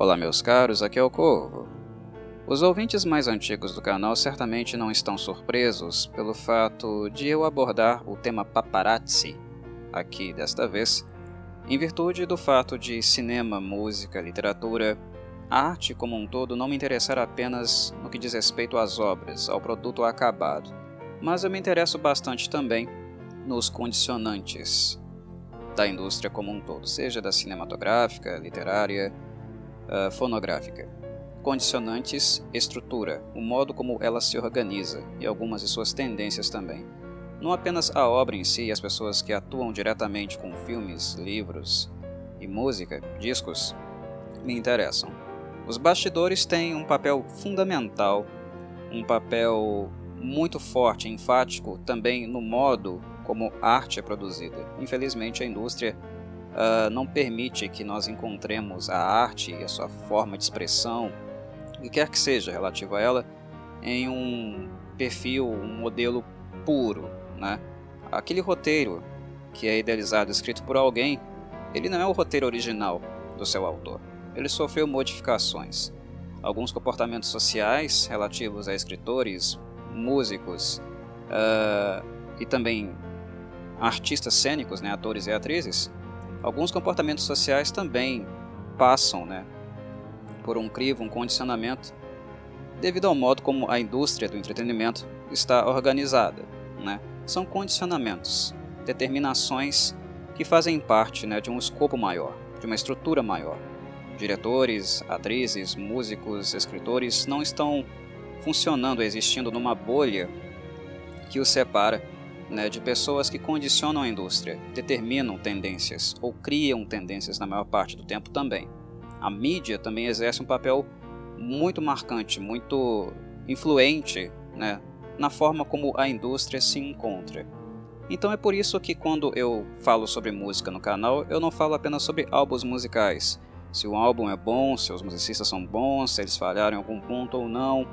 Olá, meus caros, aqui é o Corvo. Os ouvintes mais antigos do canal certamente não estão surpresos pelo fato de eu abordar o tema paparazzi aqui desta vez, em virtude do fato de cinema, música, literatura, arte como um todo não me interessar apenas no que diz respeito às obras, ao produto acabado, mas eu me interesso bastante também nos condicionantes da indústria como um todo, seja da cinematográfica, literária, uh, fonográfica. Condicionantes, estrutura, o modo como ela se organiza e algumas de suas tendências também. Não apenas a obra em si e as pessoas que atuam diretamente com filmes, livros e música, discos, me interessam. Os bastidores têm um papel fundamental, um papel muito forte, enfático também no modo como arte é produzida. Infelizmente, a indústria uh, não permite que nós encontremos a arte e a sua forma de expressão, o que quer que seja relativo a ela, em um perfil, um modelo puro. Né? Aquele roteiro que é idealizado, escrito por alguém, ele não é o roteiro original do seu autor. Ele sofreu modificações. Alguns comportamentos sociais relativos a escritores, músicos uh, e também artistas cênicos, né, atores e atrizes, alguns comportamentos sociais também passam né, por um crivo, um condicionamento, devido ao modo como a indústria do entretenimento está organizada. Né? São condicionamentos, determinações que fazem parte né, de um escopo maior, de uma estrutura maior. Diretores, atrizes, músicos, escritores não estão funcionando, existindo numa bolha que os separa né, de pessoas que condicionam a indústria, determinam tendências ou criam tendências na maior parte do tempo também. A mídia também exerce um papel muito marcante, muito influente né, na forma como a indústria se encontra. Então é por isso que quando eu falo sobre música no canal, eu não falo apenas sobre álbuns musicais. Se o álbum é bom, se os musicistas são bons, se eles falharam em algum ponto ou não.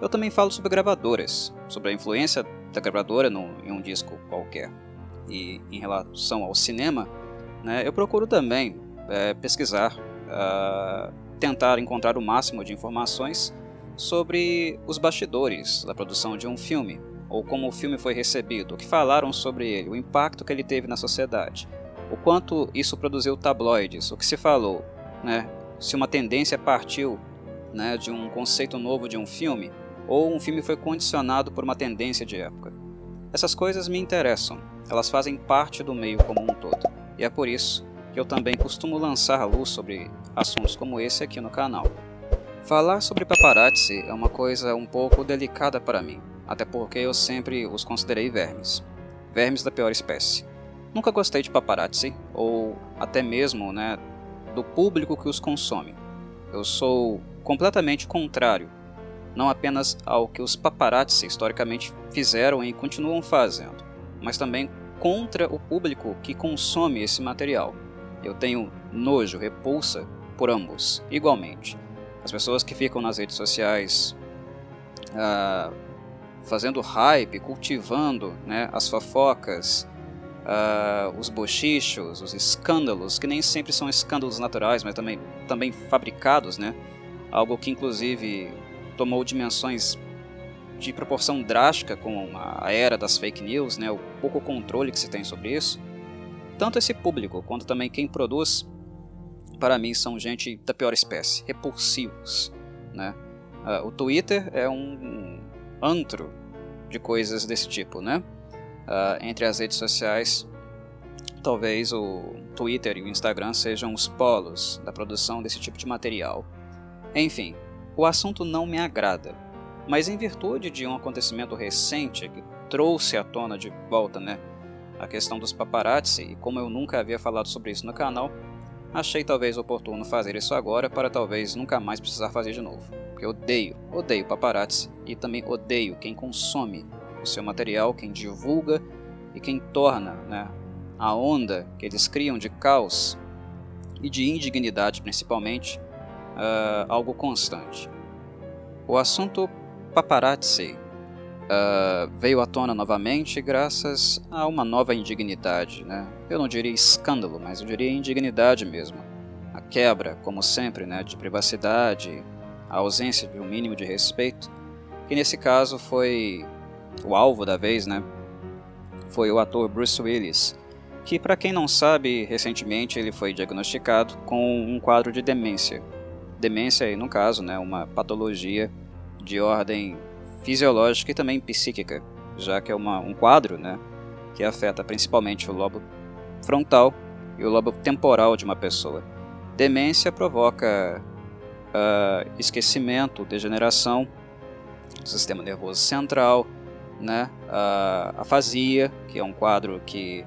Eu também falo sobre gravadoras, sobre a influência da gravadora no, em um disco qualquer. E em relação ao cinema, né, eu procuro também é, pesquisar, uh, tentar encontrar o máximo de informações sobre os bastidores da produção de um filme, ou como o filme foi recebido, o que falaram sobre ele, o impacto que ele teve na sociedade, o quanto isso produziu tabloides, o que se falou, né, se uma tendência partiu né, de um conceito novo de um filme, ou um filme foi condicionado por uma tendência de época. Essas coisas me interessam, elas fazem parte do meio como um todo, e é por isso que eu também costumo lançar luz sobre assuntos como esse aqui no canal. Falar sobre paparazzi é uma coisa um pouco delicada para mim, até porque eu sempre os considerei vermes. Vermes da pior espécie. Nunca gostei de paparazzi, ou até mesmo né, do público que os consome. Eu sou completamente contrário não apenas ao que os paparazzi historicamente fizeram e continuam fazendo, mas também contra o público que consome esse material. Eu tenho nojo, repulsa por ambos, igualmente. As pessoas que ficam nas redes sociais uh, fazendo hype, cultivando né, as fofocas, uh, os bochichos, os escândalos, que nem sempre são escândalos naturais, mas também, também fabricados, né? Algo que inclusive tomou dimensões de proporção drástica com a era das fake news, né, o pouco controle que se tem sobre isso. Tanto esse público quanto também quem produz, para mim, são gente da pior espécie, repulsivos. Né? Uh, o Twitter é um antro de coisas desse tipo. Né? Uh, entre as redes sociais, talvez o Twitter e o Instagram sejam os polos da produção desse tipo de material. Enfim, o assunto não me agrada, mas em virtude de um acontecimento recente que trouxe à tona de volta né, a questão dos paparazzi, e como eu nunca havia falado sobre isso no canal, achei talvez oportuno fazer isso agora para talvez nunca mais precisar fazer de novo. Porque eu odeio, odeio paparazzi e também odeio quem consome o seu material, quem divulga e quem torna né, a onda que eles criam de caos e de indignidade principalmente uh, algo constante. O assunto paparazzi uh, veio à tona novamente graças a uma nova indignidade, né? Eu não diria escândalo, mas eu diria indignidade mesmo, a quebra, como sempre, né, de privacidade, a ausência de um mínimo de respeito, que nesse caso foi o alvo da vez, né, foi o ator Bruce Willis, que para quem não sabe, recentemente ele foi diagnosticado com um quadro de demência. Demência, no caso, né, uma patologia de ordem fisiológica e também psíquica, já que é uma, um quadro né, que afeta principalmente o lobo frontal e o lobo temporal de uma pessoa. Demência provoca uh, esquecimento, degeneração do sistema nervoso central, né, uh, afasia, que é um quadro que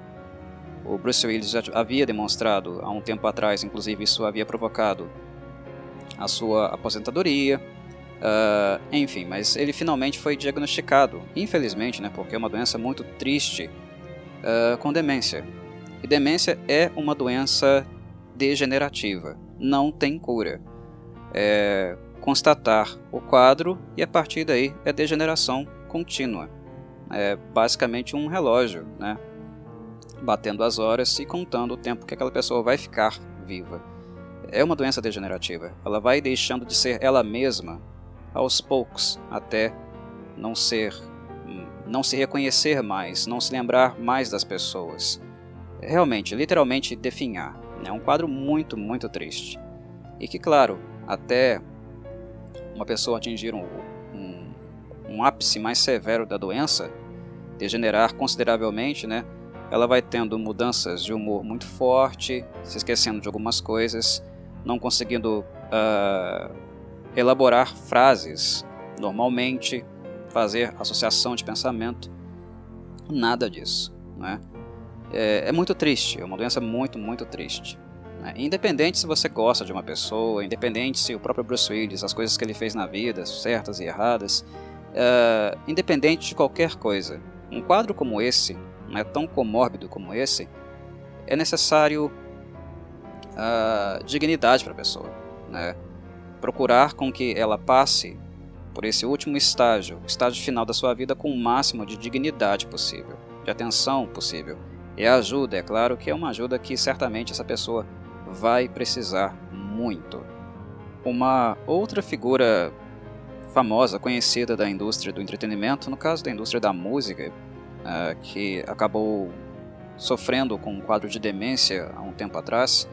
o Bruce Willis já havia demonstrado há um tempo atrás, inclusive isso havia provocado a sua aposentadoria, Uh, enfim, mas ele finalmente foi diagnosticado, infelizmente, né, porque é uma doença muito triste, uh, com demência. E demência é uma doença degenerativa, não tem cura. É constatar o quadro e a partir daí é degeneração contínua. É basicamente um relógio, né, batendo as horas e contando o tempo que aquela pessoa vai ficar viva. É uma doença degenerativa. Ela vai deixando de ser ela mesma aos poucos, até não ser não se reconhecer mais, não se lembrar mais das pessoas. Realmente, literalmente definhar. É um quadro muito, muito triste. E que, claro, até uma pessoa atingir um, um, um ápice mais severo da doença, degenerar consideravelmente, né? Ela vai tendo mudanças de humor muito forte, se esquecendo de algumas coisas, não conseguindo uh, elaborar frases normalmente, fazer associação de pensamento, nada disso. Né? É, é muito triste, é uma doença muito, muito triste. Né? Independente se você gosta de uma pessoa, independente se o próprio Bruce Willis, as coisas que ele fez na vida, certas e erradas, uh, independente de qualquer coisa, um quadro como esse, né, tão comórbido como esse, é necessário uh, dignidade para a pessoa. Né? procurar com que ela passe por esse último estágio, o estágio final da sua vida, com o máximo de dignidade possível, de atenção possível. E a ajuda, é claro que é uma ajuda que certamente essa pessoa vai precisar muito. Uma outra figura famosa, conhecida da indústria do entretenimento, no caso da indústria da música, uh, que acabou sofrendo com um quadro de demência há um tempo atrás,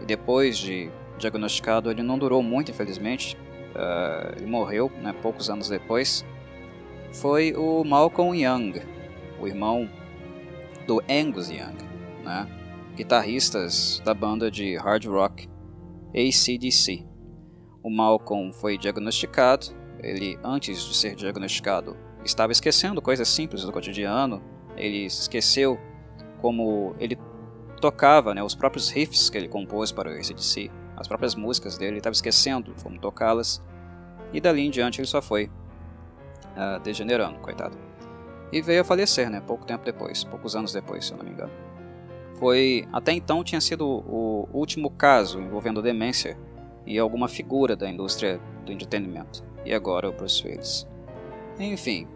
e depois de diagnosticado, ele não durou muito, infelizmente. Uh, ele morreu né, poucos anos depois. Foi o Malcolm Young, o irmão do Angus Young, né, guitarristas da banda de hard rock ACDC. O Malcolm foi diagnosticado, ele antes de ser diagnosticado estava esquecendo coisas simples do cotidiano, ele esqueceu como ele tocava né, os próprios riffs que ele compôs para o ACDC, as próprias músicas dele, ele estava esquecendo como tocá-las, e dali em diante ele só foi uh, degenerando, coitado. E veio a falecer, né, pouco tempo depois, poucos anos depois, se eu não me engano. Foi, até então tinha sido o último caso envolvendo demência e alguma figura da indústria do entretenimento, e agora o Bruce Willis. Enfim,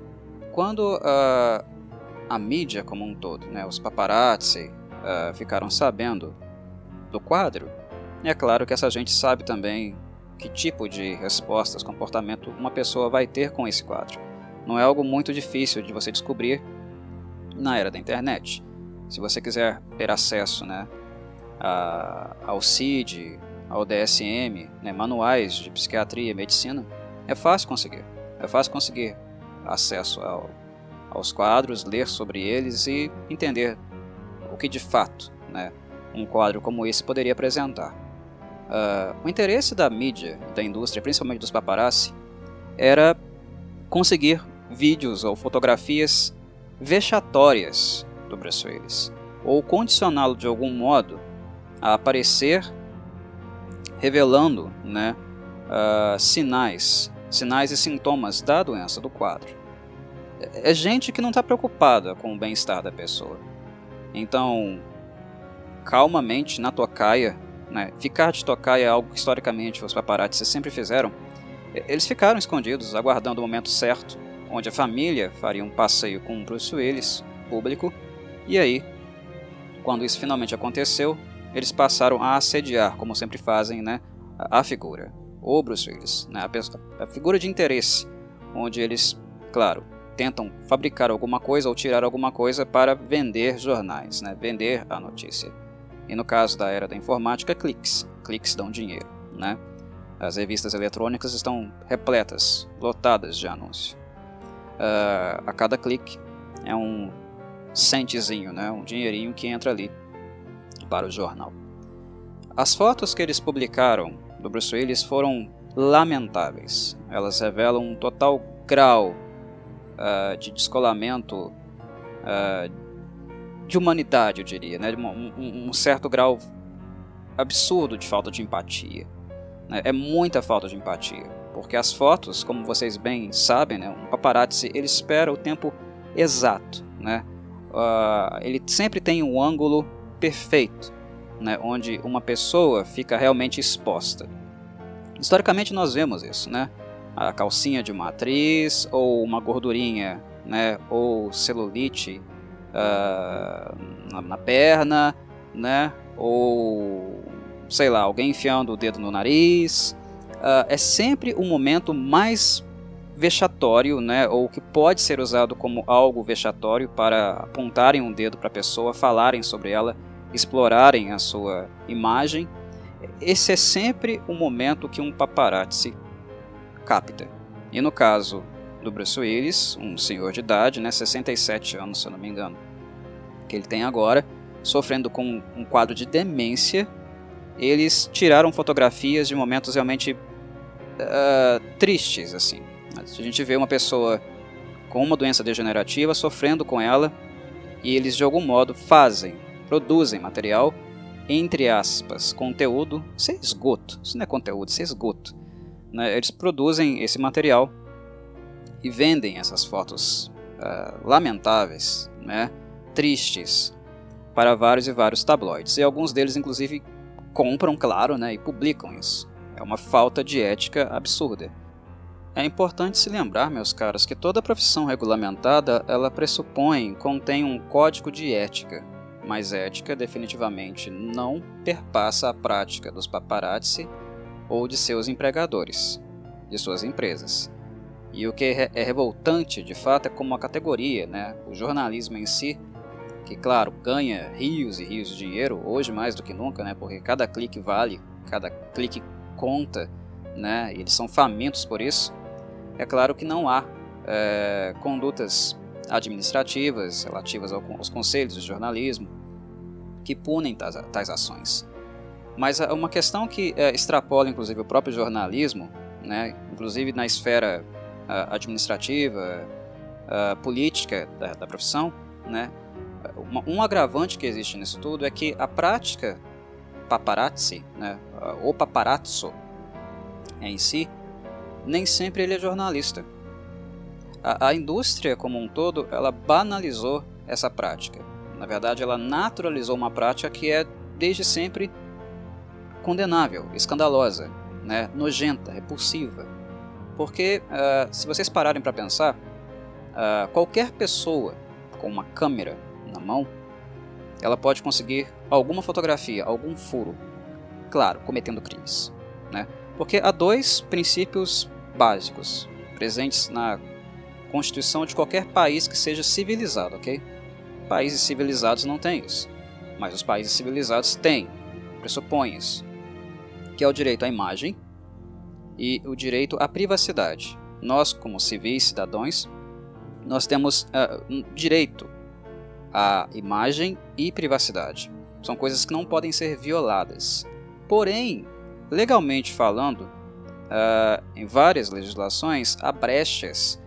quando uh, a mídia como um todo, né, os paparazzi, uh, ficaram sabendo do quadro, é claro que essa gente sabe também que tipo de respostas, comportamento uma pessoa vai ter com esse quadro. Não é algo muito difícil de você descobrir na era da internet. Se você quiser ter acesso né, a, ao CID, ao DSM, né, manuais de psiquiatria e medicina, é fácil conseguir. É fácil conseguir acesso ao, aos quadros, ler sobre eles e entender o que de fato né, um quadro como esse poderia apresentar. Uh, o interesse da mídia, da indústria, principalmente dos paparazzi, era conseguir vídeos ou fotografias vexatórias do Bruce Willis, ou condicioná-lo de algum modo a aparecer revelando né, uh, sinais, sinais e sintomas da doença do quadro. É, é gente que não está preocupada com o bem-estar da pessoa. Então, calmamente na tocaia, né? Ficar de tocar é algo que historicamente os paparazzi sempre fizeram. Eles ficaram escondidos, aguardando o momento certo, onde a família faria um passeio com Bruce Willis, público, e aí, quando isso finalmente aconteceu, eles passaram a assediar, como sempre fazem, né, a figura, o Bruce Willis, né, a, pessoa, a figura de interesse, onde eles, claro, tentam fabricar alguma coisa ou tirar alguma coisa para vender jornais, né, vender a notícia. E no caso da era da informática, cliques. Cliques dão dinheiro, né? As revistas eletrônicas estão repletas, lotadas de anúncio. Uh, a cada clique é um centezinho, né, um dinheirinho que entra ali para o jornal. As fotos que eles publicaram do Bruce Willis foram lamentáveis. Elas revelam um total grau uh, de descolamento uh, de humanidade, eu diria, né? um, um certo grau absurdo de falta de empatia. Né? É muita falta de empatia, porque as fotos, como vocês bem sabem, né? um paparazzi ele espera o tempo exato, né? Uh, ele sempre tem um ângulo perfeito, né? onde uma pessoa fica realmente exposta. Historicamente nós vemos isso, né? A calcinha de uma atriz, ou uma gordurinha, né? ou celulite uh, na, na perna, né? ou sei lá, alguém enfiando o dedo no nariz. Uh, é sempre o momento mais vexatório, né, ou que pode ser usado como algo vexatório para apontarem um dedo para a pessoa, falarem sobre ela, explorarem a sua imagem. Esse é sempre o momento que um paparazzi capta. E no caso do Bruce Willis, um senhor de idade, né, 67 anos, se eu não me engano, que ele tem agora, sofrendo com um quadro de demência eles tiraram fotografias de momentos realmente uh, tristes, assim. A gente vê uma pessoa com uma doença degenerativa sofrendo com ela e eles de algum modo fazem, produzem material entre aspas, conteúdo, isso é esgoto, isso não é conteúdo, isso é esgoto. Né? Eles produzem esse material e vendem essas fotos uh, lamentáveis, né? tristes, para vários e vários tabloides. E alguns deles, inclusive, compram, claro, né, e publicam isso. É uma falta de ética absurda. É importante se lembrar, meus caros, que toda profissão regulamentada ela pressupõe, contém um código de ética, mas ética definitivamente não perpassa a prática dos paparazzi ou de seus empregadores, de suas empresas. E o que é revoltante, de fato, é como a categoria, né, o jornalismo em si, que claro, ganha rios e rios de dinheiro, hoje mais do que nunca, né? Porque cada clique vale, cada clique conta, né? E eles são famintos por isso. É claro que não há é, condutas administrativas relativas aos conselhos de jornalismo que punem tais, tais ações. Mas uma questão que é, extrapola, inclusive, o próprio jornalismo, né? Inclusive na esfera administrativa, política da, da profissão, né? um agravante que existe nisso tudo é que a prática paparazzi, né, ou paparazzo em si, nem sempre ele é jornalista. A, a indústria como um todo, ela banalizou essa prática. Na verdade, ela naturalizou uma prática que é desde sempre condenável, escandalosa, né, nojenta, repulsiva. Porque, uh, se vocês pararem para pensar, uh, qualquer pessoa com uma câmera na mão, ela pode conseguir alguma fotografia, algum furo, claro, cometendo crimes, né? Porque há dois princípios básicos presentes na constituição de qualquer país que seja civilizado, ok? Países civilizados não têm isso, mas os países civilizados têm, pressupõem isso, que é o direito à imagem e o direito à privacidade. Nós, como civis cidadãos, nós temos uh, um direito a imagem e privacidade. São coisas que não podem ser violadas. Porém, legalmente falando, uh, em várias legislações há brechas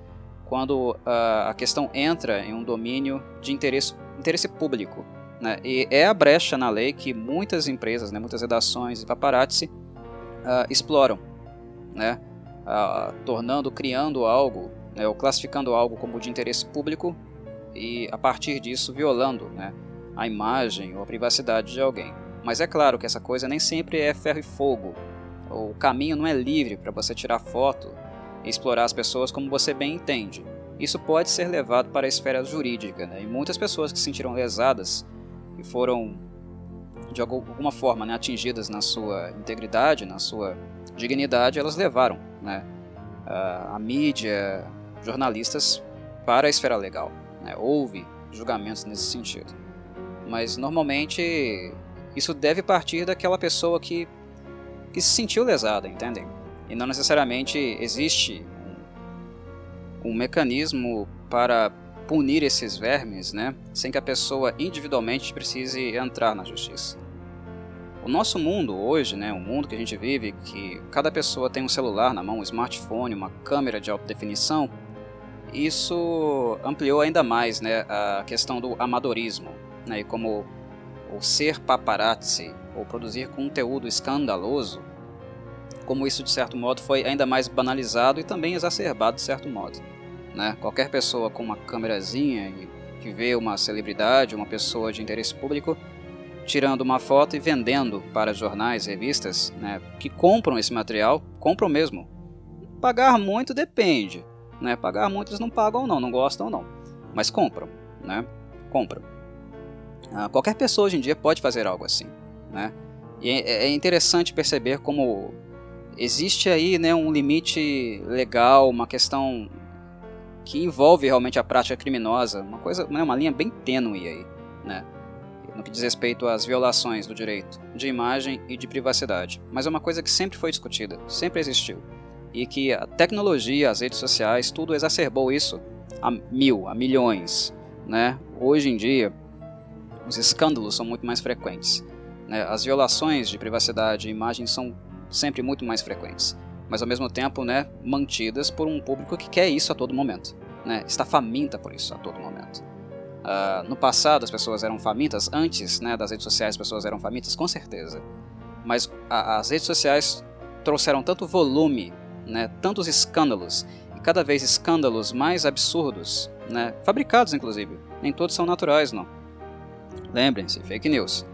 quando uh, a questão entra em um domínio de interesse, interesse público. Né? E é a brecha na lei que muitas empresas, né, muitas redações e paparazzi uh, exploram, né? tornando, criando algo, né, ou classificando algo como de interesse público e a partir disso violando né, a imagem ou a privacidade de alguém. Mas é claro que essa coisa nem sempre é ferro e fogo. O caminho não é livre para você tirar foto e explorar as pessoas como você bem entende. Isso pode ser levado para a esfera jurídica, né? e muitas pessoas que se sentiram lesadas e foram de alguma forma né, atingidas na sua integridade, na sua dignidade, elas levaram né, a, a mídia, jornalistas para a esfera legal. Né? Houve julgamentos nesse sentido. Mas normalmente isso deve partir daquela pessoa que, que se sentiu lesada, entendem? E não necessariamente existe um, um mecanismo para punir esses vermes, né, sem que a pessoa individualmente precise entrar na justiça. O nosso mundo hoje, né, o mundo que a gente vive, que cada pessoa tem um celular na mão, um smartphone, uma câmera de alta definição, isso ampliou ainda mais né, a questão do amadorismo. Né, e como o ser paparazzi, ou produzir conteúdo escandaloso, como isso de certo modo foi ainda mais banalizado e também exacerbado de certo modo. Né? Qualquer pessoa com uma câmerazinha que vê uma celebridade, uma pessoa de interesse público, tirando uma foto e vendendo para jornais, revistas, né, que compram esse material, compram mesmo. Pagar muito depende, né? Pagar muito eles não pagam não, não gostam não, mas compram, né? Compram. Ah, qualquer pessoa hoje em dia pode fazer algo assim, né? E é, é interessante perceber como existe aí, né, um limite legal, uma questão que envolve realmente a prática criminosa, uma coisa, né, uma linha bem tênue aí, né? no que diz respeito às violações do direito de imagem e de privacidade. Mas é uma coisa que sempre foi discutida, sempre existiu. E que a tecnologia, as redes sociais, tudo exacerbou isso a mil, a milhões. Né? Hoje em dia, os escândalos são muito mais frequentes. Né? As violações de privacidade e imagem são sempre muito mais frequentes. Mas ao mesmo tempo, né, mantidas por um público que quer isso a todo momento. Né? Está faminta por isso a todo momento. Uh, no passado as pessoas eram famintas, antes né, das redes sociais as pessoas eram famintas, com certeza. Mas a, as redes sociais trouxeram tanto volume, né, tantos escândalos, e cada vez escândalos mais absurdos, né, fabricados inclusive. Nem todos são naturais, não. Lembrem-se, fake news.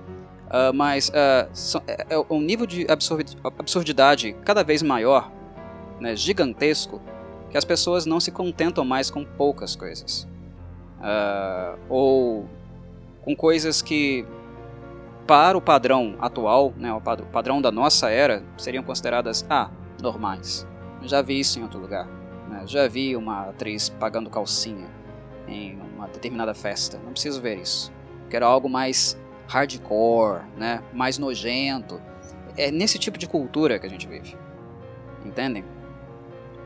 Uh, mas uh, é, é um nível de absurdidade cada vez maior, né, gigantesco, que as pessoas não se contentam mais com poucas coisas uh, ou com coisas que para o padrão atual, né, o padrão da nossa era, seriam consideradas ah, normais. Já vi isso em outro lugar. Né? Já vi uma atriz pagando calcinha em uma determinada festa. Não preciso ver isso. Quero algo mais hardcore, né? mais nojento. É nesse tipo de cultura que a gente vive. Entendem?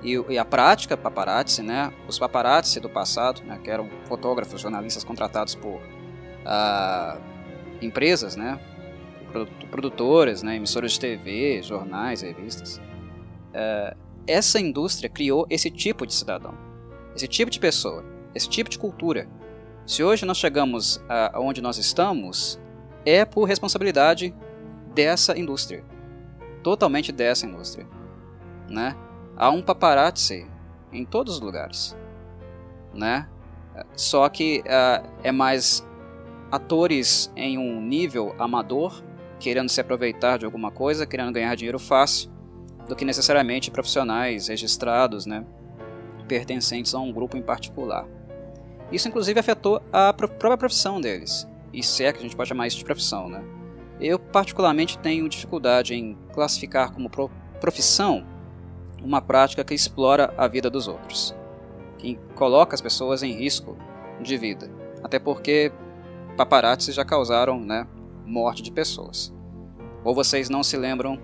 E, e, a prática paparazzi, né? Os paparazzi do passado, né? que eram fotógrafos, jornalistas contratados por uh, empresas, né? Produtoras, né? Emissoras de TV, jornais, revistas. Uh, essa indústria criou esse tipo de cidadão, esse tipo de pessoa, esse tipo de cultura. Se hoje nós chegamos aonde nós estamos, é por responsabilidade dessa indústria, totalmente dessa indústria, né? há um paparazzi em todos os lugares, né? Só que uh, é mais atores em um nível amador, querendo se aproveitar de alguma coisa, querendo ganhar dinheiro fácil, do que necessariamente profissionais registrados, né? Pertencentes a um grupo em particular. Isso inclusive afetou a própria profissão deles. E se é que a gente pode chamar isso de profissão, né? Eu particularmente tenho dificuldade em classificar como profissão uma prática que explora a vida dos outros, que coloca as pessoas em risco de vida, até porque paparazzi já causaram né, morte de pessoas. Ou vocês não se lembram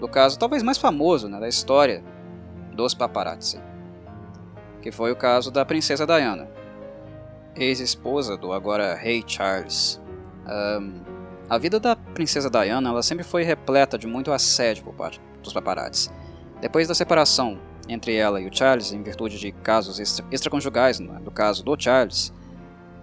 do caso talvez mais famoso né, da história dos paparazzi, que foi o caso da princesa Diana, ex-esposa do agora rei Charles. Um, a vida da princesa Diana ela sempre foi repleta de muito assédio por parte dos paparazzi. Depois da separação entre ela e o Charles, em virtude de casos extra extraconjugais, né, no caso do Charles,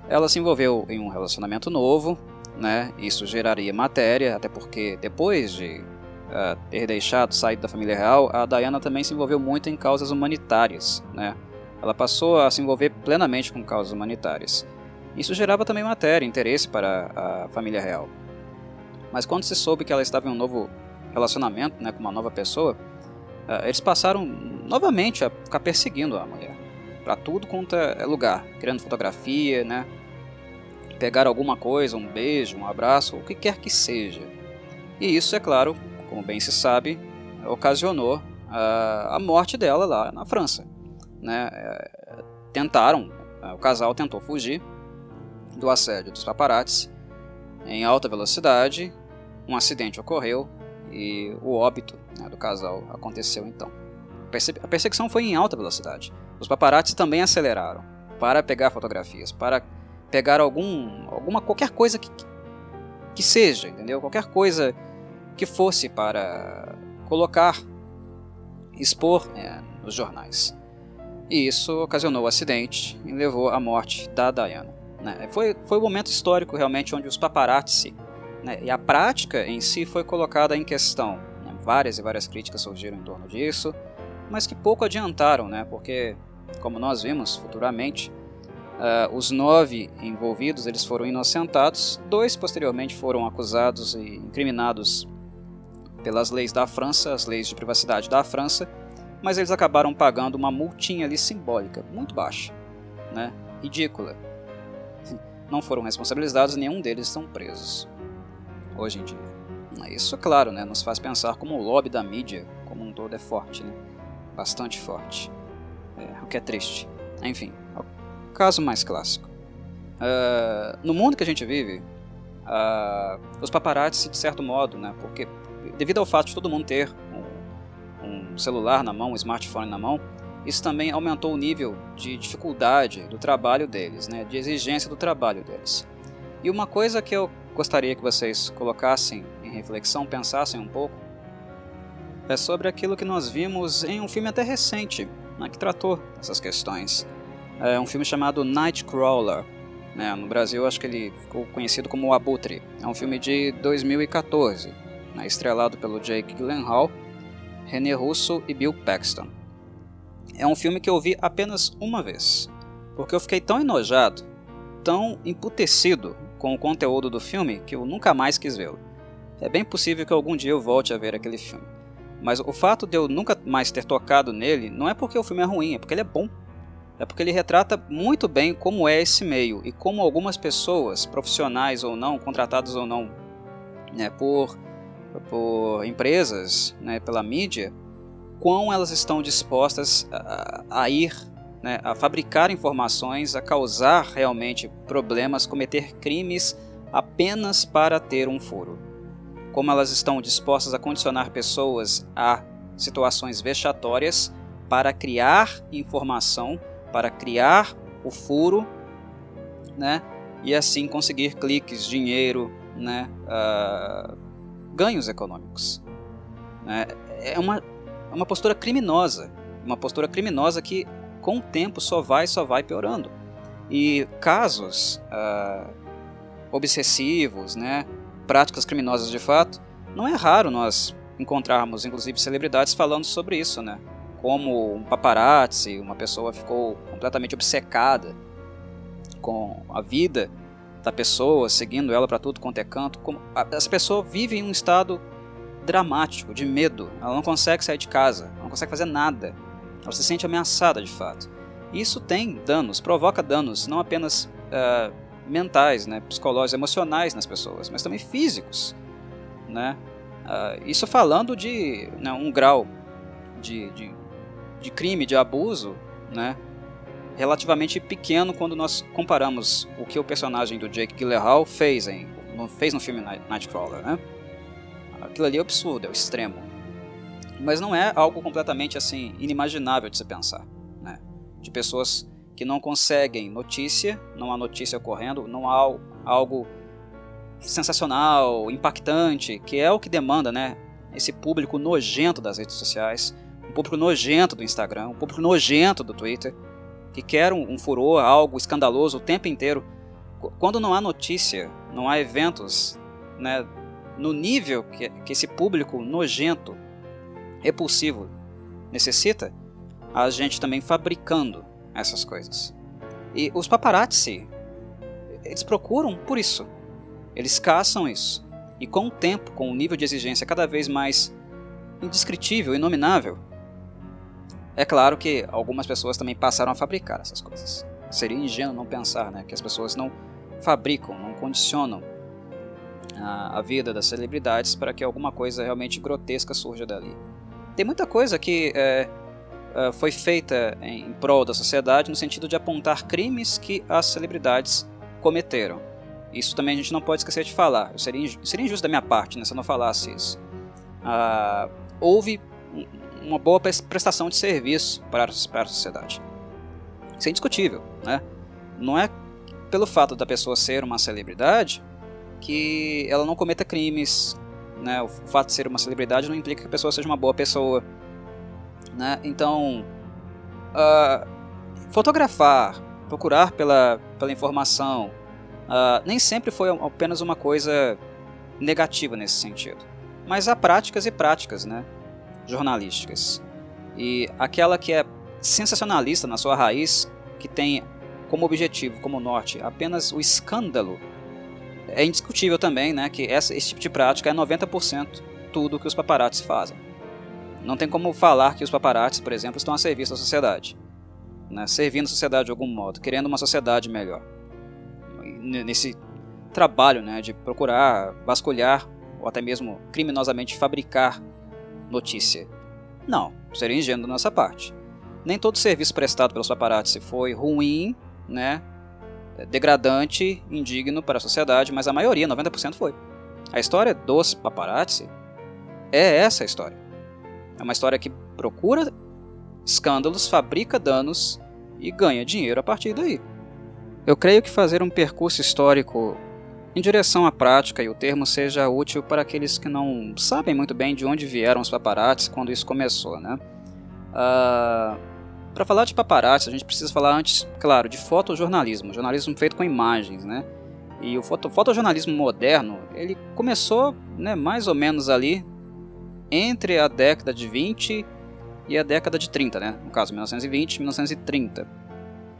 ela se envolveu em um relacionamento novo, né? Isso geraria matéria, até porque depois de uh, ter deixado, saído da família real, a Diana também se envolveu muito em causas humanitárias, né? Ela passou a se envolver plenamente com causas humanitárias. Isso gerava também matéria, interesse para a família real. Mas quando se soube que ela estava em um novo relacionamento, né, com uma nova pessoa, uh, eles passaram novamente a ficar perseguindo a mulher para tudo quanto é lugar, criando fotografia, né? pegar alguma coisa, um beijo, um abraço, o que quer que seja. E isso, é claro, como bem se sabe, ocasionou a, a morte dela lá na França. Né? É, tentaram, o casal tentou fugir do assédio dos paparazzi em alta velocidade, um acidente ocorreu e o óbito né, do casal aconteceu então. A perseguição foi em alta velocidade. Os paparazzi também aceleraram para pegar fotografias, para pegar algum, alguma qualquer coisa que, que seja, entendeu? Qualquer coisa que fosse para colocar, expor é, nos jornais. E isso ocasionou o acidente e levou à morte da Diana. Né? Foi, foi um momento histórico realmente onde os paparazzi né, e a prática em si foi colocada em questão. Né? Várias e várias críticas surgiram em torno disso, mas que pouco adiantaram, né? porque, como nós vimos futuramente, Uh, os nove envolvidos eles foram inocentados, dois posteriormente foram acusados e incriminados pelas leis da França, as leis de privacidade da França, mas eles acabaram pagando uma multinha ali simbólica, muito baixa, né? ridícula. Não foram responsabilizados, nenhum deles estão presos hoje em dia. Isso, claro, né, nos faz pensar como o lobby da mídia como um todo é forte, né? bastante forte, é, o que é triste. Enfim, caso mais clássico. Uh, no mundo que a gente vive, uh, os paparazzi, de certo modo, né, porque devido ao fato de todo mundo ter celular na mão, um smartphone na mão, isso também aumentou o nível de dificuldade do trabalho deles, né, de exigência do trabalho deles. E uma coisa que eu gostaria que vocês colocassem em reflexão, pensassem um pouco, é sobre aquilo que nós vimos em um filme até recente, né, que tratou essas questões é um filme chamado Nightcrawler. Né? No Brasil, acho que ele ficou conhecido como O Abutre. É um filme de 2014, né? estrelado pelo Jake Gyllenhaal, René Russo e Bill Paxton. É um filme que eu vi apenas uma vez, porque eu fiquei tão enojado, tão emputecido com o conteúdo do filme que eu nunca mais quis vê-lo. É bem possível que algum dia eu volte a ver aquele filme. Mas o fato de eu nunca mais ter tocado nele não é porque o filme é ruim, é porque ele é bom é porque ele retrata muito bem como é esse meio e como algumas pessoas, profissionais ou não, contratadas ou não, né, por, por empresas, né, pela mídia, quão elas estão dispostas a, a ir, né, a fabricar informações, a causar realmente problemas, cometer crimes apenas para ter um furo. Como elas estão dispostas a condicionar pessoas a situações vexatórias para criar informação para criar o furo, né? E assim conseguir cliques, dinheiro, né? Uh, ganhos econômicos. Né? É uma, é uma postura criminosa, uma postura criminosa que com o tempo só vai, só vai piorando. E casos uh, obsessivos, né? Práticas criminosas de fato, não é raro nós encontrarmos, inclusive, celebridades falando sobre isso, né? como um paparazzi, uma pessoa ficou completamente obcecada com a vida da pessoa, seguindo ela para tudo quanto é canto. Como, essa pessoa vive em um estado dramático, de medo. Ela não consegue sair de casa, não consegue fazer nada. Ela se sente ameaçada de fato. Isso tem danos, provoca danos, não apenas uh, mentais, né, psicológicos, emocionais nas pessoas, mas também físicos. Né? Uh, isso falando de né, um grau de, de de crime, de abuso, né, relativamente pequeno quando nós comparamos o que o personagem do Jake Gyllenhaal fez, em, no, fez no filme Nightcrawler, né? Aquilo ali é absurdo, é o extremo. Mas não é algo completamente assim inimaginável de se pensar, né? De pessoas que não conseguem notícia, não há notícia ocorrendo, não há algo sensacional, impactante, que é o que demanda, né? Esse público nojento das redes sociais, um público nojento do Instagram, um público nojento do Twitter, que quer um, um furor, algo escandaloso o tempo inteiro. Quando não há notícia, não há eventos, né, no nível que, que esse público nojento, repulsivo, necessita, a gente também fabricando essas coisas. E os paparazzi, eles procuram por isso. Eles caçam isso. E com o tempo, com o nível de exigência cada vez mais indescritível, inominável, é claro que algumas pessoas também passaram a fabricar essas coisas. Seria ingênuo não pensar né, que as pessoas não fabricam, não condicionam a, a vida das celebridades para que alguma coisa realmente grotesca surja dali. Tem muita coisa que é, é, foi feita em prol da sociedade no sentido de apontar crimes que as celebridades cometeram. Isso também a gente não pode esquecer de falar. Seria, seria injusto da minha parte né, se eu não falasse isso. Ah, houve uma boa prestação de serviço para, para a sociedade. Isso é indiscutível. Né? Não é pelo fato da pessoa ser uma celebridade que ela não cometa crimes. Né? O fato de ser uma celebridade não implica que a pessoa seja uma boa pessoa. Né? Então, uh, fotografar, procurar pela, pela informação, uh, nem sempre foi apenas uma coisa negativa nesse sentido. Mas há práticas e práticas né? Jornalísticas. E aquela que é sensacionalista na sua raiz, que tem como objetivo, como norte, apenas o escândalo é indiscutível também né, que essa, esse tipo de prática é 90% tudo que os paparazzi fazem. Não tem como falar que os paparazzi, por exemplo, estão a serviço da sociedade, né, servindo a sociedade de algum modo, querendo uma sociedade melhor. Nesse trabalho né, de procurar vasculhar ou até mesmo criminosamente fabricar notícia. Não, seria ingênuo da nossa parte. Nem todo serviço prestado pelos paparazzi foi ruim, né, é, degradante, indigno para a sociedade, mas a maioria, 90% foi. A história dos paparazzi é essa história. É uma história que procura escândalos, fabrica danos e ganha dinheiro a partir daí. Eu creio que fazer um percurso histórico em direção à prática e o termo seja útil para aqueles que não sabem muito bem de onde vieram os paparazzi quando isso começou, né? Uh, para falar de paparazzi, a gente precisa falar antes, claro, de fotojornalismo, jornalismo feito com imagens, né? E o foto, fotojornalismo moderno, ele começou, né, mais ou menos ali entre a década de 20 e a década de 30, né? No caso, 1920 e 1930.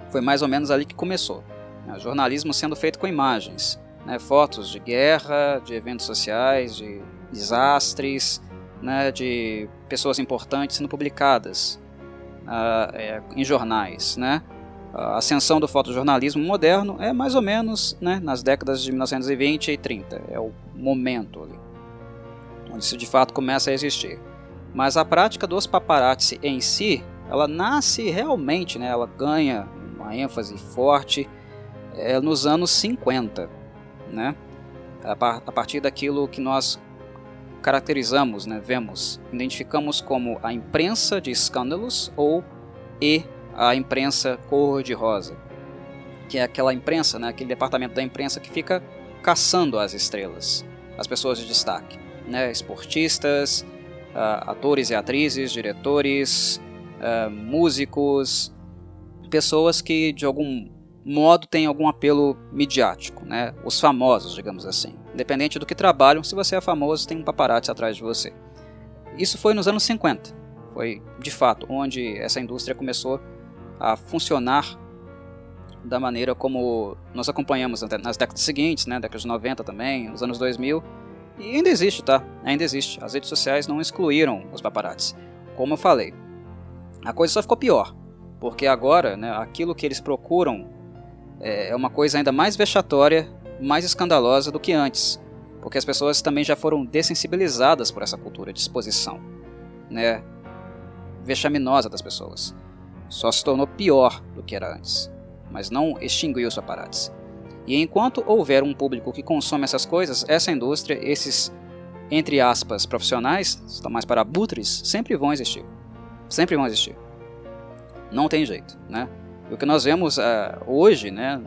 Foi mais ou menos ali que começou. Né? Jornalismo sendo feito com imagens, né? fotos de guerra, de eventos sociais, de desastres, né? de pessoas importantes sendo publicadas uh, é, em jornais, né? A ascensão do fotojornalismo moderno é mais ou menos né, nas décadas de 1920 e 30, é o momento ali, onde isso de fato começa a existir. Mas a prática dos paparazzi em si, ela nasce realmente, né, ela ganha uma ênfase forte é, nos anos 50, né, a, par a partir daquilo que nós caracterizamos, né, vemos, identificamos como a imprensa de escândalos ou e a imprensa cor-de-rosa, que é aquela imprensa, né, aquele departamento da imprensa que fica caçando as estrelas, as pessoas de destaque, né, esportistas, uh, atores e atrizes, diretores, uh, músicos, pessoas que de algum modo têm algum apelo midiático, né, os famosos, digamos assim. Independente do que trabalham, se você é famoso, tem um paparazzi atrás de você. Isso foi nos anos 50. Foi, de fato, onde essa indústria começou a funcionar da maneira como nós acompanhamos nas décadas seguintes, né, décadas de 90 também, nos anos 2000, e ainda existe, tá? Ainda existe. As redes sociais não excluíram os paparazzi. Como eu falei, a coisa só ficou pior, porque agora, né, aquilo que eles procuram é, é uma coisa ainda mais vexatória mais escandalosa do que antes, porque as pessoas também já foram dessensibilizadas por essa cultura de exposição, né, vexaminosa das pessoas. Só se tornou pior do que era antes, mas não extinguiu sua parálises. E enquanto houver um público que consome essas coisas, essa indústria, esses entre aspas profissionais, estão mais para abutres, sempre vão existir. Sempre vão existir. Não tem jeito, né? E o que nós vemos uh, hoje, né,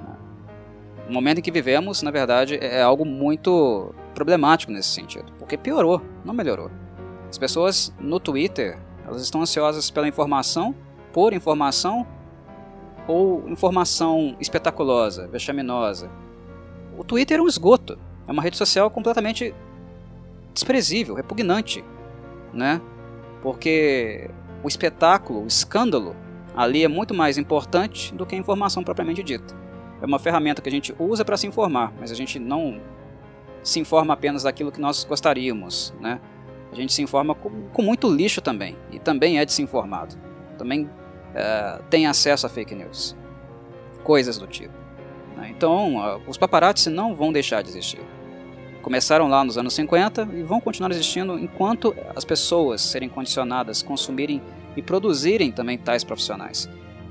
o momento em que vivemos, na verdade, é algo muito problemático nesse sentido, porque piorou, não melhorou. As pessoas no Twitter, elas estão ansiosas pela informação, por informação ou informação espetaculosa, vexaminosa. O Twitter é um esgoto, é uma rede social completamente desprezível, repugnante, né? Porque o espetáculo, o escândalo ali é muito mais importante do que a informação propriamente dita é uma ferramenta que a gente usa para se informar, mas a gente não se informa apenas daquilo que nós gostaríamos, né? A gente se informa com, com muito lixo também, e também é desinformado. Também é, tem acesso a fake news, coisas do tipo. Né? Então, os paparazzi não vão deixar de existir. Começaram lá nos anos 50 e vão continuar existindo enquanto as pessoas serem condicionadas a consumirem e produzirem também tais profissionais.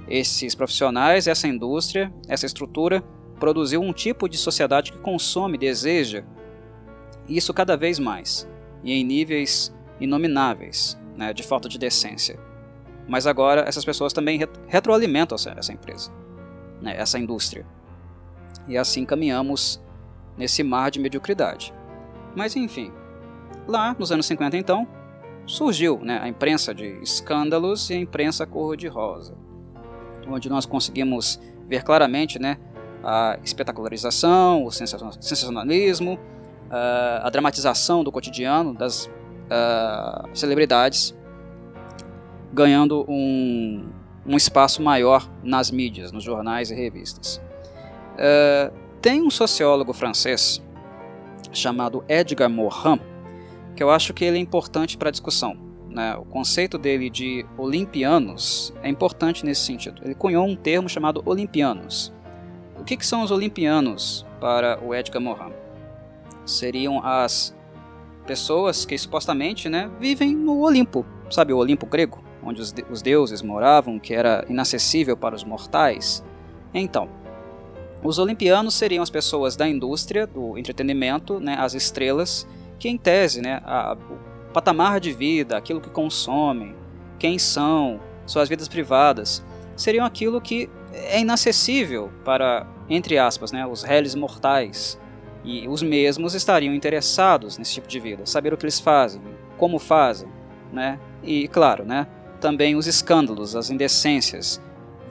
Esses profissionais, essa indústria, essa estrutura produziu um tipo de sociedade que consome, deseja isso cada vez mais e em níveis inomináveis né, de falta de decência. Mas agora essas pessoas também retroalimentam essa empresa, né, essa indústria. E assim caminhamos nesse mar de mediocridade. Mas enfim, lá nos anos 50 então, surgiu né, a imprensa de escândalos e a imprensa cor-de-rosa, onde nós conseguimos ver claramente né, a espetacularização, o sensacionalismo, a dramatização do cotidiano das celebridades, ganhando um, um espaço maior nas mídias, nos jornais e revistas. Uh, tem um sociólogo francês chamado Edgar Morin, que eu acho que ele é importante para a discussão. Né? O conceito dele de olimpianos é importante nesse sentido. Ele cunhou um termo chamado olimpianos. O que, que são os olimpianos para o Edgar Morin? Seriam as pessoas que supostamente né, vivem no Olimpo, sabe o Olimpo grego, onde os, os deuses moravam, que era inacessível para os mortais. Então, os olimpianos seriam as pessoas da indústria, do entretenimento, né, as estrelas, que em tese, né, a, o patamar de vida, aquilo que consomem, quem são, suas vidas privadas, seriam aquilo que é inacessível para, entre aspas, né, os réis mortais. E os mesmos estariam interessados nesse tipo de vida, saber o que eles fazem, como fazem, né? E claro, né, também os escândalos, as indecências,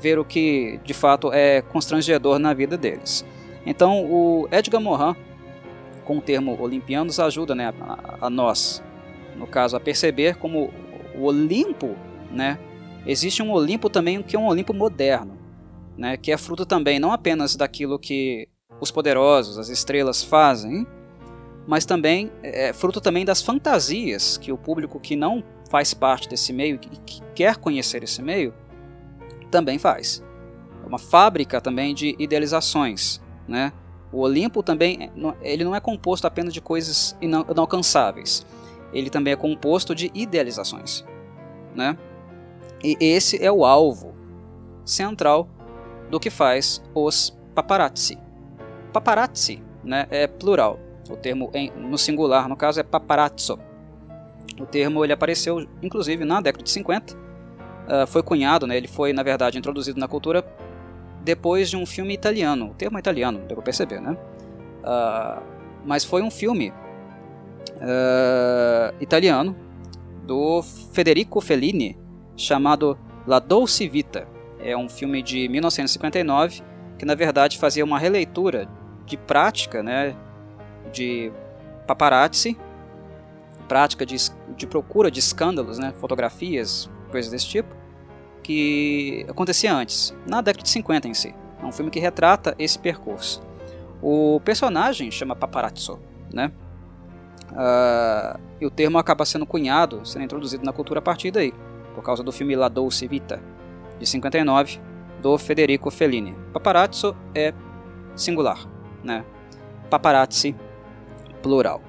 ver o que de fato é constrangedor na vida deles. Então, o Edgar Morin, com o termo olimpianos, ajuda né, a, a nós, no caso, a perceber como o Olimpo, né, existe um Olimpo também que é um Olimpo moderno, né, que é fruto também não apenas daquilo que os poderosos, as estrelas fazem, mas também é, é fruto também das fantasias que o público que não faz parte desse meio e que quer conhecer esse meio também faz. É uma fábrica também de idealizações, né? O Olimpo também ele não é composto apenas de coisas inalcançáveis. Ele também é composto de idealizações, né? E esse é o alvo central do que faz os paparazzi. Paparazzi, né, é plural. O termo em, no singular, no caso, é paparazzo. O termo ele apareceu inclusive na década de 50 uh, foi cunhado, né, ele foi na verdade introduzido na cultura depois de um filme italiano. O termo é italiano, deu para perceber, né? Uh, mas foi um filme uh, italiano do Federico Fellini chamado La Dolce Vita. É um filme de 1959 que na verdade fazia uma releitura de prática, né, de paparazzi, prática de, de procura de escândalos, né, fotografias, coisas desse tipo, que acontecia antes, na década de 50 em si. É um filme que retrata esse percurso. O personagem chama Paparazzo, né? Uh, e o termo acaba sendo cunhado, sendo introduzido na cultura a partir daí, por causa do filme La Dolce Vita, de 59, do Federico Fellini. Paparazzo é singular, né? Paparazzi, plural.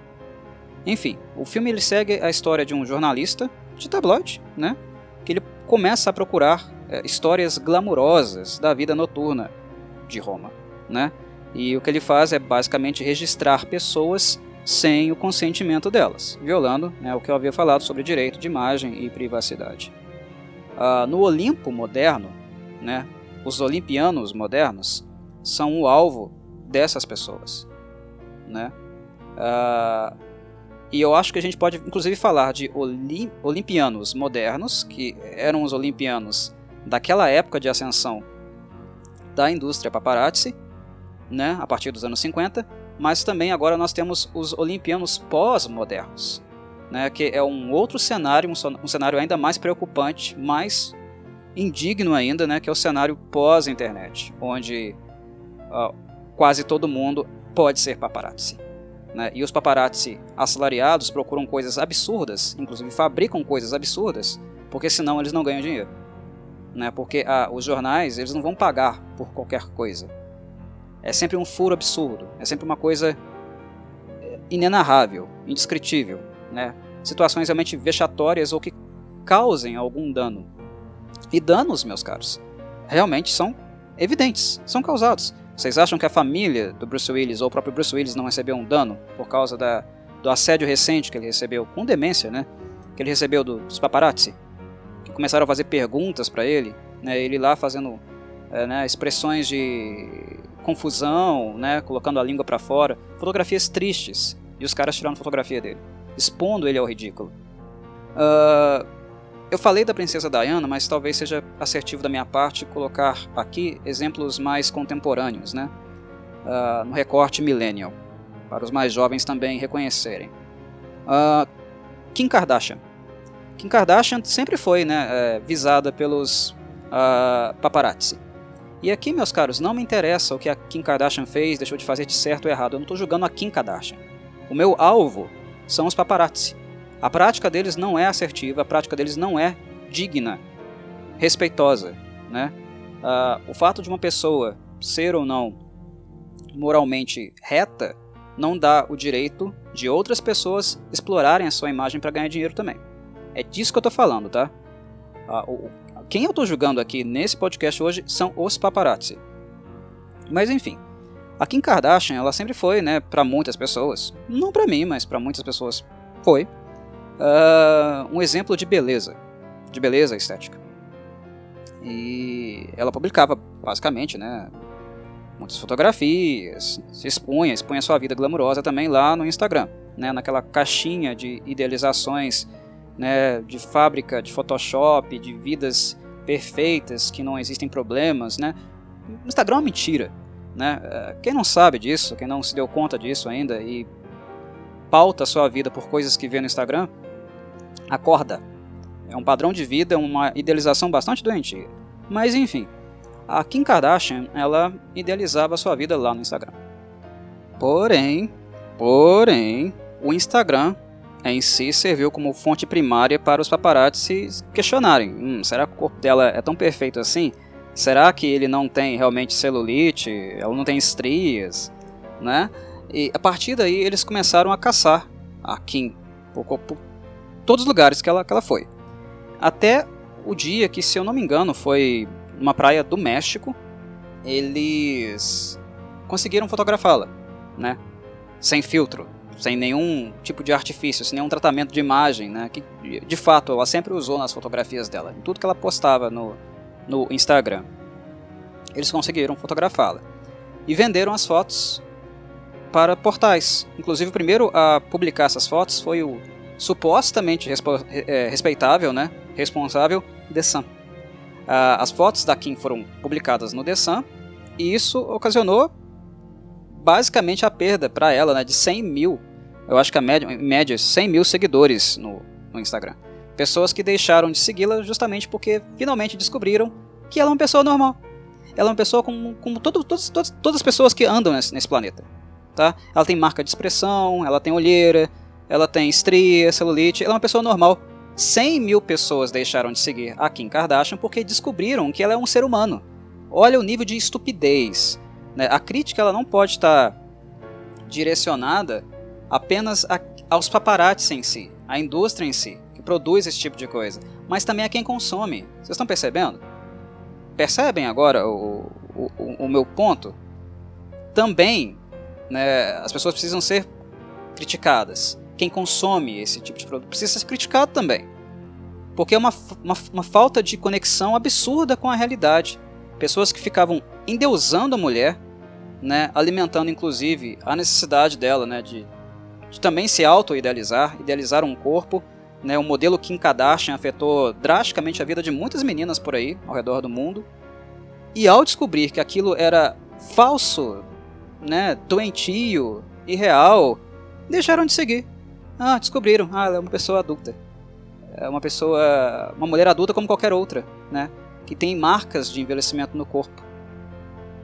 Enfim, o filme ele segue a história de um jornalista de tabloide, né? Que ele começa a procurar é, histórias glamurosas da vida noturna de Roma, né? E o que ele faz é basicamente registrar pessoas sem o consentimento delas, violando né, o que eu havia falado sobre direito de imagem e privacidade. Ah, no Olimpo moderno, né, os olimpianos modernos são o alvo dessas pessoas. Né? Ah, e eu acho que a gente pode, inclusive, falar de olim olimpianos modernos, que eram os olimpianos daquela época de ascensão da indústria paparazzi, né, a partir dos anos 50, mas também agora nós temos os olimpianos pós-modernos, né, que é um outro cenário, um, cenário ainda mais preocupante, mais indigno ainda, né, que é o cenário pós-internet, onde uh, quase todo mundo pode ser paparazzi. Né? E os paparazzi assalariados procuram coisas absurdas, inclusive fabricam coisas absurdas, porque senão eles não ganham dinheiro. Né? Porque ah, os jornais eles não vão pagar por qualquer coisa. é sempre um furo absurdo, é sempre uma coisa inenarrável, indescritível, né? Situações realmente vexatórias ou que causem algum dano. E danos, meus caros, realmente são evidentes, são causados. Vocês acham que a família do Bruce Willis ou o próprio Bruce Willis não recebeu um dano por causa da, do assédio recente que ele recebeu, com demência, né? Que ele recebeu do, dos paparazzi, que começaram a fazer perguntas para ele, né? Ele lá fazendo é, né, expressões de confusão, né? Colocando a língua para fora, fotografias tristes e os caras tirando fotografia dele, expondo ele ao ridículo. Uh, eu falei da princesa Diana, mas talvez seja assertivo da minha parte colocar aqui exemplos mais contemporâneos, né? Uh, no recorte millennial para os mais jovens também reconhecerem. Uh, Kim Kardashian. Kim Kardashian sempre foi né, é, visada pelos uh, paparazzi. E aqui, meus caros, não me interessa o que a Kim Kardashian fez, deixou de fazer de certo ou errado. Eu não estou julgando a Kim Kardashian. O meu alvo são os paparazzi. A prática deles não é assertiva, a prática deles não é digna, respeitosa. Né? Uh, o fato de uma pessoa ser ou não moralmente reta não dá o direito de outras pessoas explorarem a sua imagem para ganhar dinheiro também. É disso que eu estou falando, tá? Ah, o, quem eu estou julgando aqui nesse podcast hoje são os paparazzi. Mas enfim, a Kim Kardashian, ela sempre foi, né, para muitas pessoas, não para mim, mas para muitas pessoas foi, uh, um exemplo de beleza, de beleza estética. E ela publicava basicamente, né, muitas fotografias, se expunha, expunha sua vida glamurosa também lá no Instagram, né, naquela caixinha de idealizações né, de fábrica, de Photoshop, de vidas perfeitas, que não existem problemas, né? O Instagram é uma mentira, né? É, quem não sabe disso, quem não se deu conta disso ainda e pauta sua vida por coisas que vê no Instagram, acorda. É um padrão de vida, uma idealização bastante doentia. Mas enfim, a Kim Kardashian, ela idealizava sua vida lá no Instagram. Porém, porém, o Instagram em si serviu como fonte primária para os paparazzi questionarem: hum, será que o corpo dela é tão perfeito assim? Será que ele não tem realmente celulite? Ela não tem estrias? Né? E a partir daí eles começaram a caçar a Kim por, por todos os lugares que ela, que ela foi. Até o dia que, se eu não me engano, foi numa praia do México, eles conseguiram fotografá-la, né? Sem filtro, sem nenhum tipo de artifício, sem nenhum tratamento de imagem, né? Que de fato ela sempre usou nas fotografias dela, em tudo que ela postava no, no Instagram. Eles conseguiram fotografá-la e venderam as fotos para portais. Inclusive o primeiro a publicar essas fotos foi o supostamente é, respeitável, né? Responsável The Sun. Uh, as fotos da Kim foram publicadas no The Sun e isso ocasionou basicamente a perda para ela né, de 100 mil, eu acho que a média, em média 100 mil seguidores no, no Instagram. Pessoas que deixaram de segui-la justamente porque finalmente descobriram que ela é uma pessoa normal. Ela é uma pessoa como, como todo, todas, todas, todas as pessoas que andam nesse, nesse planeta. Tá? Ela tem marca de expressão, ela tem olheira, ela tem estria, celulite, ela é uma pessoa normal. 100 mil pessoas deixaram de seguir a Kim Kardashian porque descobriram que ela é um ser humano. Olha o nível de estupidez. Né? A crítica ela não pode estar direcionada apenas a, aos paparazzi em si, à indústria em si, que produz esse tipo de coisa, mas também a quem consome. Vocês estão percebendo? Percebem agora o, o, o, o meu ponto? Também né, as pessoas precisam ser criticadas quem consome esse tipo de produto precisa ser criticado também. Porque é uma, uma, uma falta de conexão absurda com a realidade. Pessoas que ficavam endeusando a mulher, né, alimentando inclusive a necessidade dela né, de, de também se auto-idealizar, idealizar um corpo. Né, o modelo Kim Kardashian afetou drasticamente a vida de muitas meninas por aí, ao redor do mundo. E ao descobrir que aquilo era falso, né, doentio, irreal, deixaram de seguir. Ah, descobriram. Ah, ela é uma pessoa adulta. É uma pessoa. Uma mulher adulta como qualquer outra, né? Que tem marcas de envelhecimento no corpo.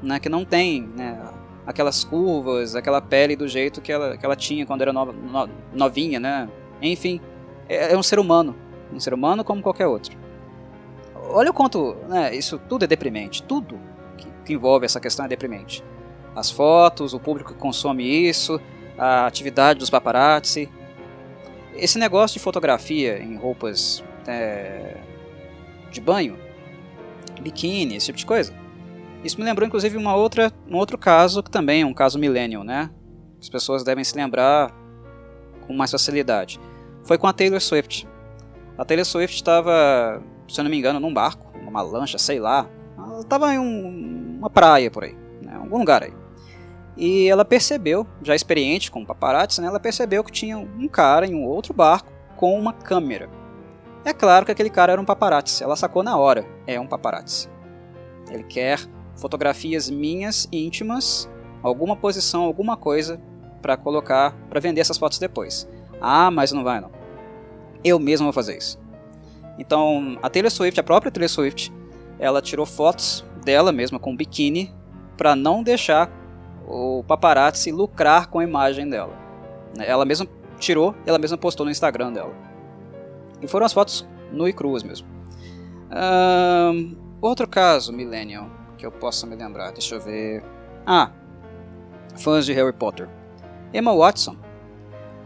Né? Que não tem, né? Aquelas curvas, aquela pele do jeito que ela, que ela tinha quando era no, novinha, né? Enfim, é, é um ser humano. Um ser humano como qualquer outro. Olha o quanto, né? Isso tudo é deprimente. Tudo que, que envolve essa questão é deprimente. as fotos, o público que consome isso, a atividade dos paparazzi. Esse negócio de fotografia em roupas é, de banho, biquíni, esse tipo de coisa. Isso me lembrou inclusive uma outra, um outro caso que também é um caso millennial, né? As pessoas devem se lembrar com mais facilidade. Foi com a Taylor Swift. A Taylor Swift estava, se eu não me engano, num barco, numa lancha, sei lá. Ela estava em um, uma praia por aí, né? algum lugar aí. E ela percebeu, já experiente com paparazzi, né? ela percebeu que tinha um cara em um outro barco com uma câmera. É claro que aquele cara era um paparazzi, ela sacou na hora, é um paparazzi. Ele quer fotografias minhas íntimas, alguma posição, alguma coisa para colocar, para vender essas fotos depois. Ah, mas não vai não. Eu mesmo vou fazer isso. Então, a Taylor Swift, a própria Taylor Swift, ela tirou fotos dela mesma com biquíni para não deixar o paparazzi lucrar com a imagem dela. Ela mesma tirou, ela mesma postou no Instagram dela. E foram as fotos nu e cruas mesmo. Um, outro caso, Millennial, que eu possa me lembrar, deixa eu ver. Ah, fãs de Harry Potter. Emma Watson.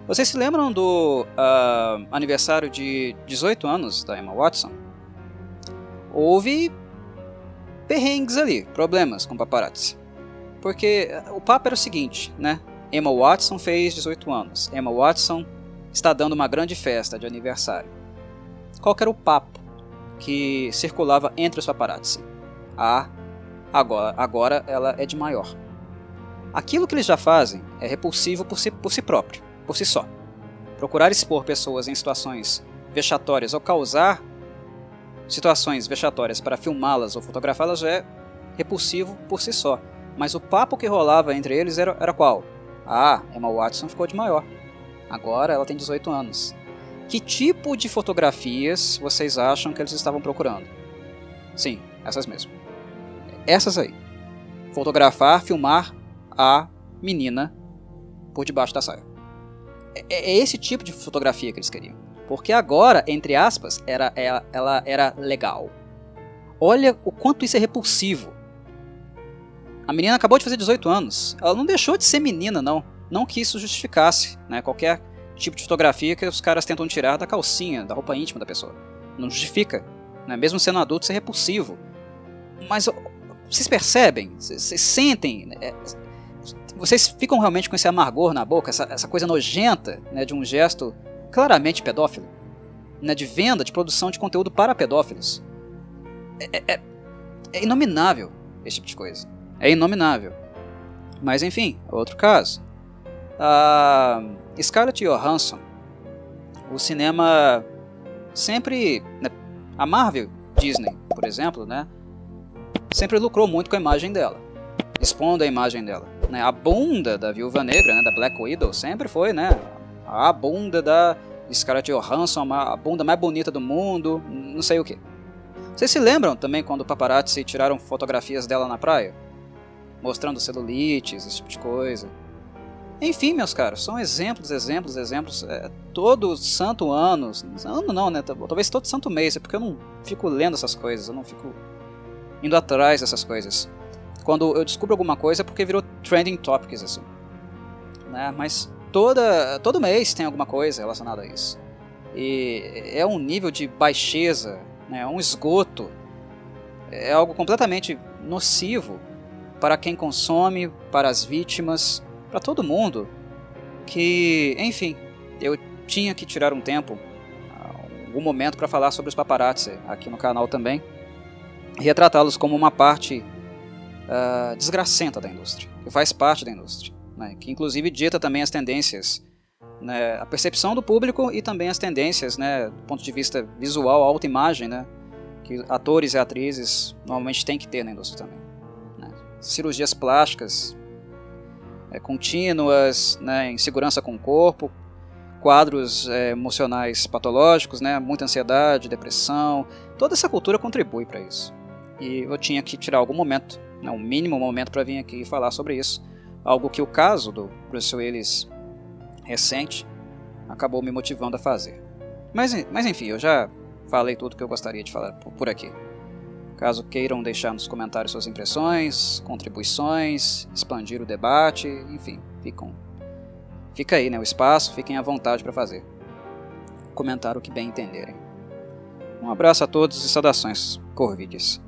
Vocês se lembram do uh, aniversário de 18 anos da Emma Watson? Houve perrengues ali, problemas com paparazzi. Porque o papo era o seguinte, né? Emma Watson fez 18 anos. Emma Watson está dando uma grande festa de aniversário. Qual era o papo que circulava entre os paparazzi? Ah, agora, agora ela é de maior. Aquilo que eles já fazem é repulsivo por si, por si próprio, por si só. Procurar expor pessoas em situações vexatórias ou causar situações vexatórias para filmá-las ou fotografá-las já é repulsivo por si só. Mas o papo que rolava entre eles era, era qual? Ah, Emma Watson ficou de maior. Agora ela tem 18 anos. Que tipo de fotografias vocês acham que eles estavam procurando? Sim, essas mesmo. Essas aí. Fotografar, filmar a menina por debaixo da saia. É, é esse tipo de fotografia que eles queriam. Porque agora, entre aspas, era, ela, ela era legal. Olha o quanto isso é repulsivo. A menina acabou de fazer 18 anos. Ela não deixou de ser menina, não. Não que isso justificasse né, qualquer tipo de fotografia que os caras tentam tirar da calcinha, da roupa íntima da pessoa. Não justifica. Né? Mesmo sendo adulto, isso é repulsivo. Mas vocês percebem? Vocês sentem? Né? Vocês ficam realmente com esse amargor na boca, essa, essa coisa nojenta né, de um gesto claramente pedófilo? Né, de venda, de produção de conteúdo para pedófilos? É, é, é inominável esse tipo de coisa é inominável. Mas enfim, outro caso. A Scarlett Johansson, o cinema sempre, né, a Marvel, Disney, por exemplo, né, sempre lucrou muito com a imagem dela, expondo a imagem dela. Né, a bunda da Viúva Negra, né, da Black Widow, sempre foi, né, a bunda da Scarlett Johansson, a bunda mais bonita do mundo, não sei o que. Vocês se lembram também quando paparazzi tiraram fotografias dela na praia? Mostrando celulites, esse tipo de coisa. Enfim, meus caros, são exemplos, exemplos, exemplos. É, todo santo ano, ano não, né? Talvez todo santo mês, é porque eu não fico lendo essas coisas, eu não fico indo atrás dessas coisas. Quando eu descubro alguma coisa é porque virou trending topics, assim. Né? Mas toda, todo mês tem alguma coisa relacionada a isso. E é um nível de baixeza, né? um esgoto, é algo completamente nocivo para quem consome, para as vítimas, para todo mundo. Que, enfim, eu tinha que tirar um tempo, algum momento para falar sobre os paparazzi aqui no canal também e retratá-los como uma parte uh, desgracenta da indústria, que faz parte da indústria, né, que inclusive dita também as tendências, né, a percepção do público e também as tendências, né, do ponto de vista visual, autoimagem, né, que atores e atrizes normalmente têm que ter na indústria também cirurgias plásticas é, contínuas, né, insegurança com o corpo, quadros é, emocionais patológicos, né, muita ansiedade, depressão, toda essa cultura contribui para isso. E eu tinha que tirar algum momento, né, um mínimo momento para vir aqui e falar sobre isso, algo que o caso do Bruce Willis recente acabou me motivando a fazer. Mas, mas enfim, eu já falei tudo que eu gostaria de falar por aqui. Caso queiram deixar nos comentários suas impressões, contribuições, expandir o debate, enfim, ficam. Fica aí, né, o espaço, fiquem à vontade para fazer. Comentar o que bem entenderem. Um abraço a todos e saudações, Corvides.